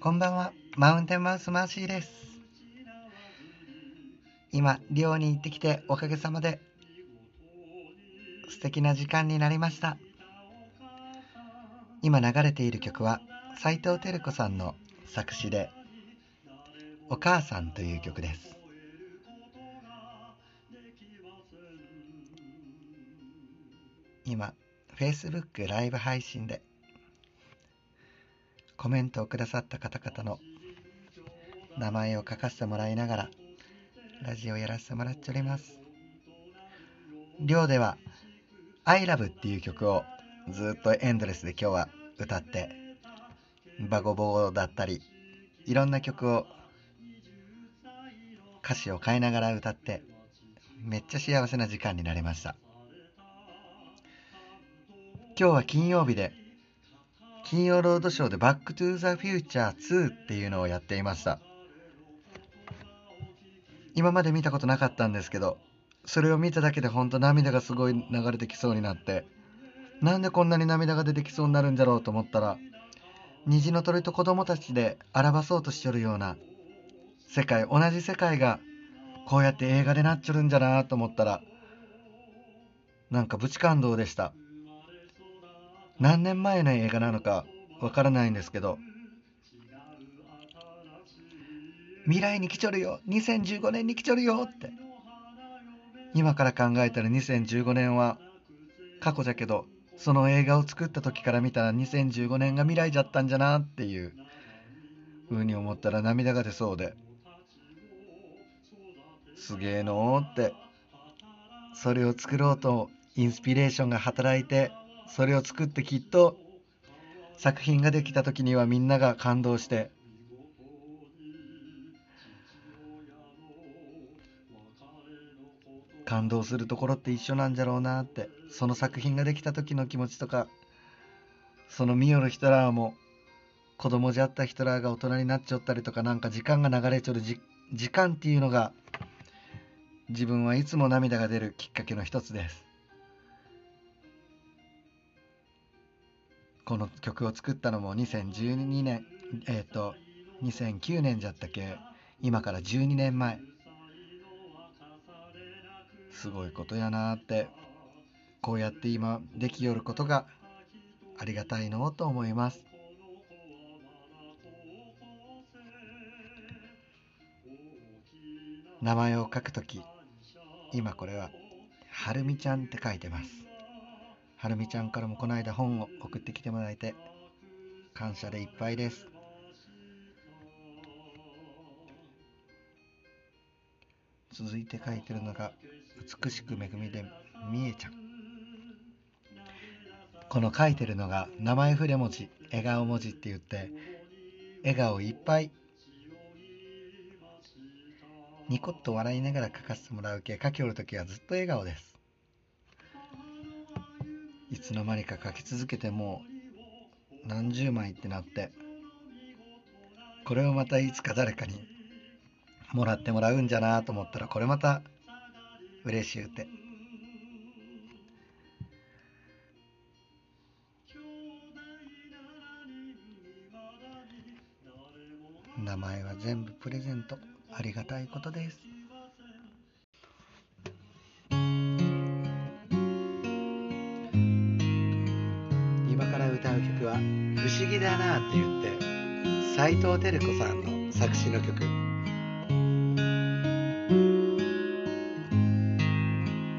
こんばんは、マウンテンマウスマーシーです。今、寮に行ってきておかげさまで素敵な時間になりました。今流れている曲は斉藤照子さんの作詞で「お母さん」という曲です。今 Facebook ライブ配信でコメントをくださった方々の名前を書かせてもらいながらラジオやらせてもらっております。寮では「ILOVE」っていう曲をずっとエンドレスで今日は歌ってバゴボーだったりいろんな曲を歌詞を変えながら歌ってめっちゃ幸せな時間になりました。今日は金曜日で金曜ロードショーでバックトゥザフューチャー2っていうのをやっていました。今まで見たことなかったんですけどそれを見ただけで本当涙がすごい流れてきそうになってなんでこんなに涙が出てきそうになるんだろうと思ったら虹の鳥と子供たちで表そうとしちょるような世界同じ世界がこうやって映画でなっちょるんじゃなと思ったらなんかブチ感動でした。何年前の映画なのかわからないんですけど未来に来ちょるよ2015年に来ちょるよって。今から考えたら2015年は過去じゃけどその映画を作った時から見たら2015年が未来じゃったんじゃなっていう風に思ったら涙が出そうですげえのーって。それを作ろうとインスピレーションが働いてそれを作ってきっと作品ができた時にはみんなが感動して感動するところって一緒なんじゃろうなってその作品ができた時の気持ちとかそのミオルヒトラーも子供じゃったヒトラーが大人になっちゃったりとかなんか時間が流れちょるじ時間っていうのが自分はいつも涙が出るきっかけの一つです。この曲を作ったのも2012年えっ、ー、と2009年じゃったっけ？今から12年前。すごいことやなーってこうやって今できよることがありがたいのと思います。名前を書くとき今これははるみちゃんって書いてます。はるみちゃんからもこの間本を送ってきてもらえて感謝でいっぱいです。続いて書いてるのが美しく恵みでみえちゃんこの書いてるのが名前筆文字笑顔文字って言って笑顔いっぱい。ニコッと笑いながら書かせてもらうけ書きおる時はずっと笑顔です。いつの間にか書き続けてもう何十枚ってなってこれをまたいつか誰かにもらってもらうんじゃなと思ったらこれまた嬉しゅうて。名前は全部プレゼント。ありがたいことです。議だな」って言って斉藤照子さんの作詞の曲。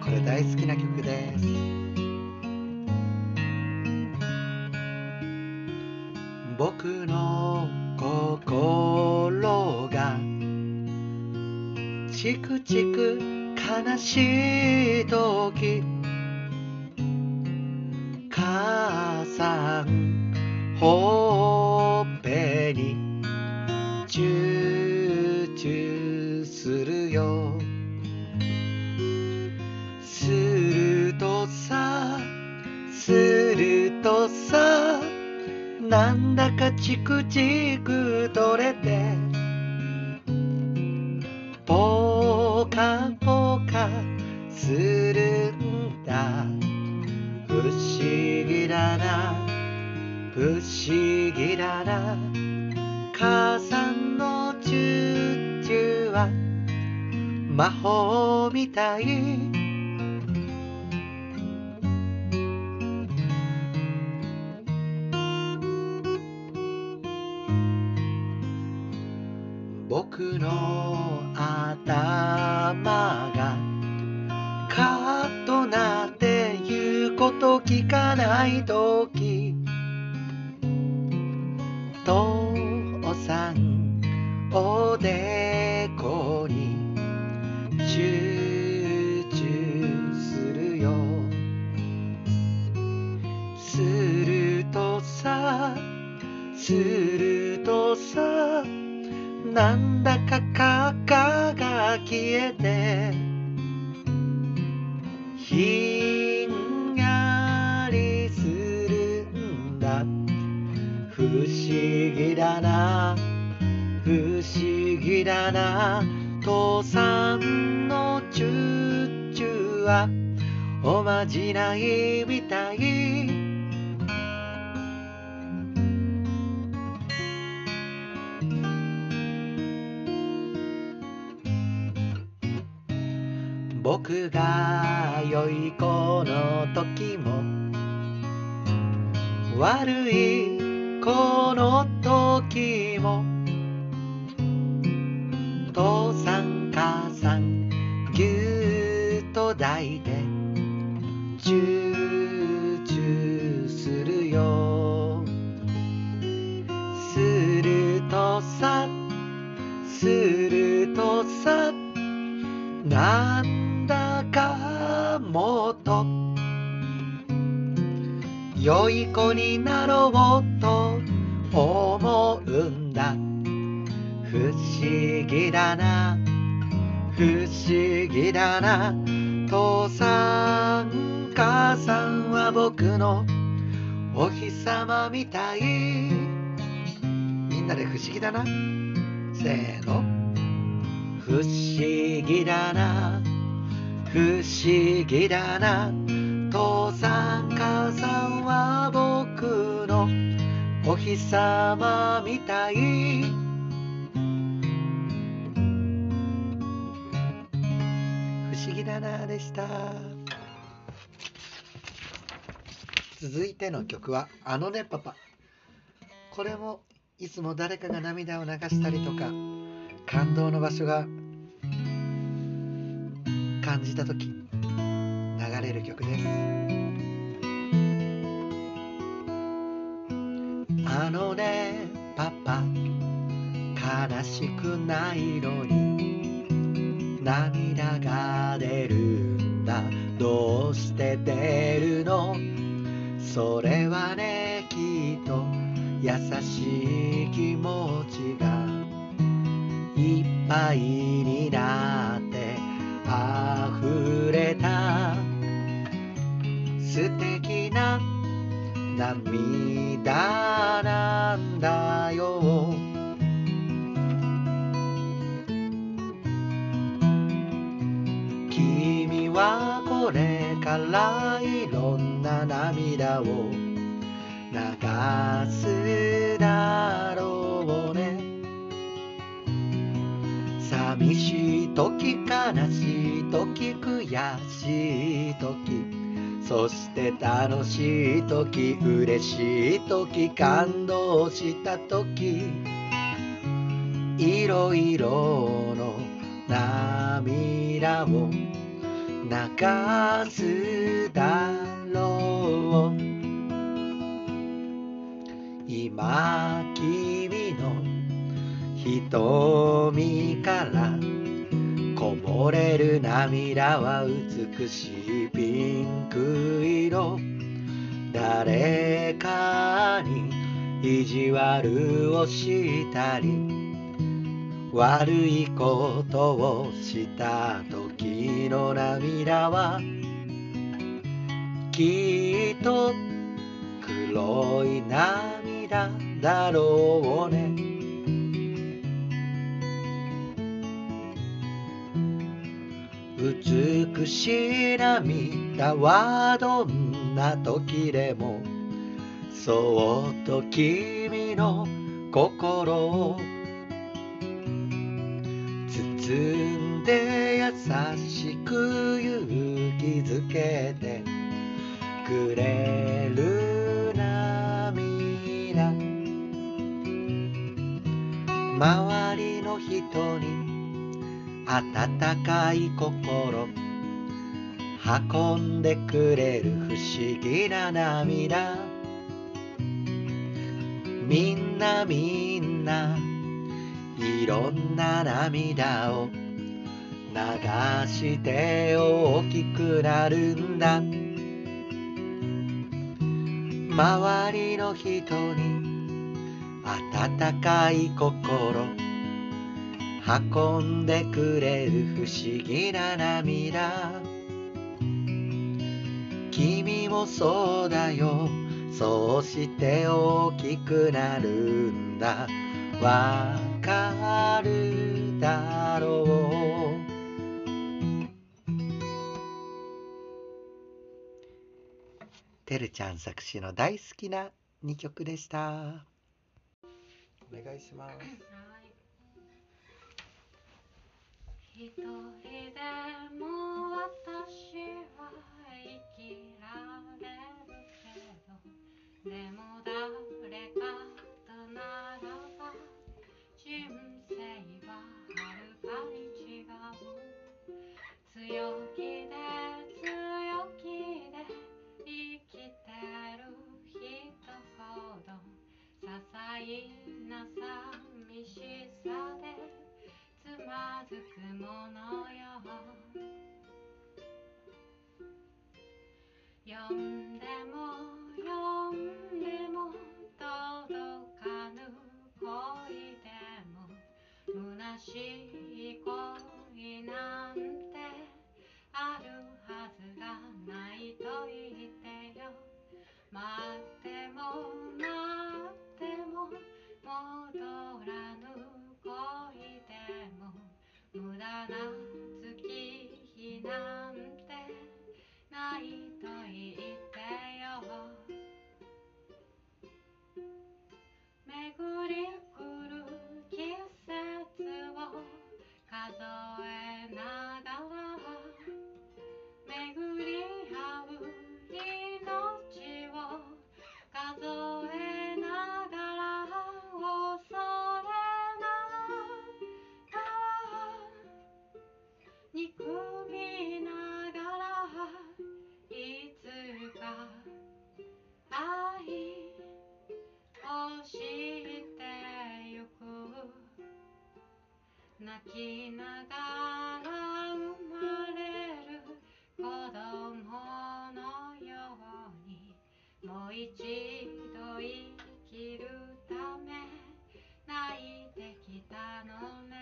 これ大好きな曲です。僕の心がチクチク悲しい時母さんほっぺにチューチューするよ。するとさするとさなんだかチクチク取れてポカポカするんだ。不思議だな。母さんのチューチューは魔法みたい。僕の頭がカッとなって言うこと聞かないと。おでこに集中するよ。するとさするとさなんだかカカが消えてひんやりするんだ。不思議だな。だな父さんのチューチューはおまじないみたい。僕が良い子の時も悪い子の時も議だな。父さん母さんは僕のお日様みたい。みんなで不思議だな。せーの。不思議だな。不思議だな。父さん母さんは僕のお日様みたい。思議だなでした。続いての曲は「あのねパパ」これもいつも誰かが涙を流したりとか感動の場所が感じた時流れる曲です。あのねパパ悲しくないのに涙が出るんだ。どうして出るの？それはねきっと優しい気持ちがいっぱいになって溢れた。素敵な涙なんだよ。からいろんな涙を流すだろうね。寂しい時悲しい時悔しい時そして楽しい時嬉しい時感動した時いろいろの涙を流すだろう。今君の瞳からこぼれる涙は美しいピンク色。誰かに意地悪をしたり。悪いことをした時の涙はきっと黒い涙だろうね。美しい涙はどんな時でもそっと君の心を包んで優しく勇気づけてくれる涙。周りの人に温かい心運んでくれる不思議な涙。みんなみんないろんな涙を流して大きくなるんだ。周りの人に温かい心運んでくれる不思議な涙。君もそうだよそうして大きくなるんだ。わかるだろう。てるちゃん作詞の大好きな2曲でした。お願いします。一人でも私は生きられるけど。でも誰か虚しい恋なんてあるはずがないと言ってよ。待っても待っても戻らぬ恋でも無駄な月日なんてないと言ってよ。巡り数え供のようにもう一度生きるため泣いてきたのね。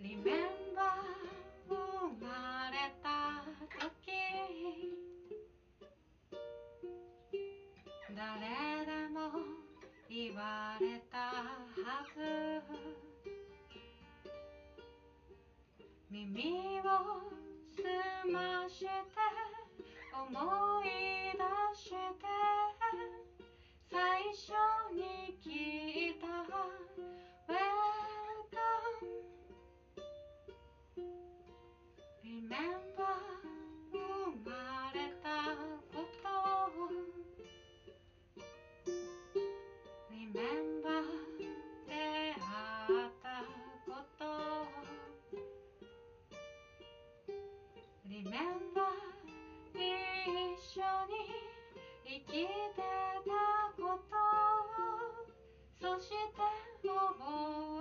Remember 生まれた時誰でも言われたはず。耳を澄まして思い出して最初に聞いた。Welcome Remember 生きてたことをそして覚え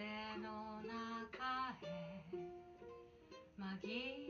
風の中へ紛れ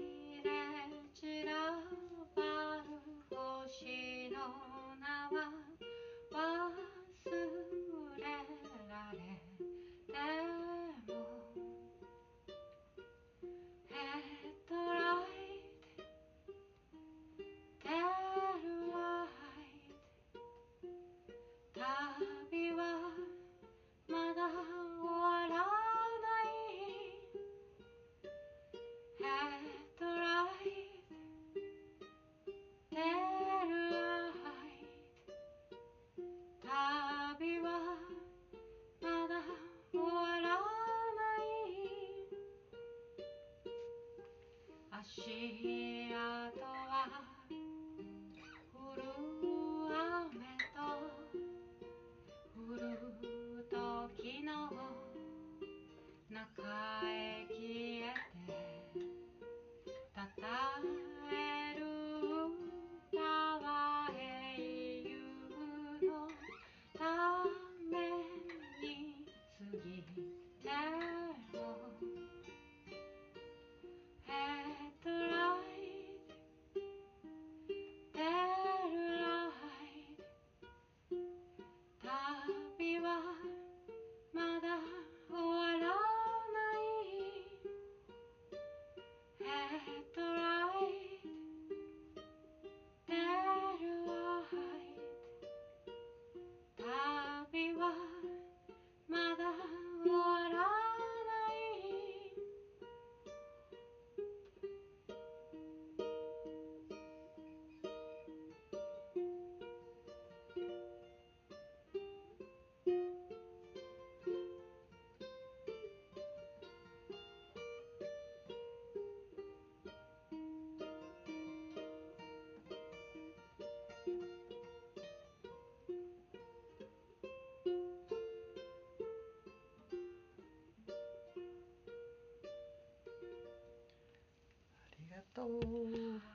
ありがとう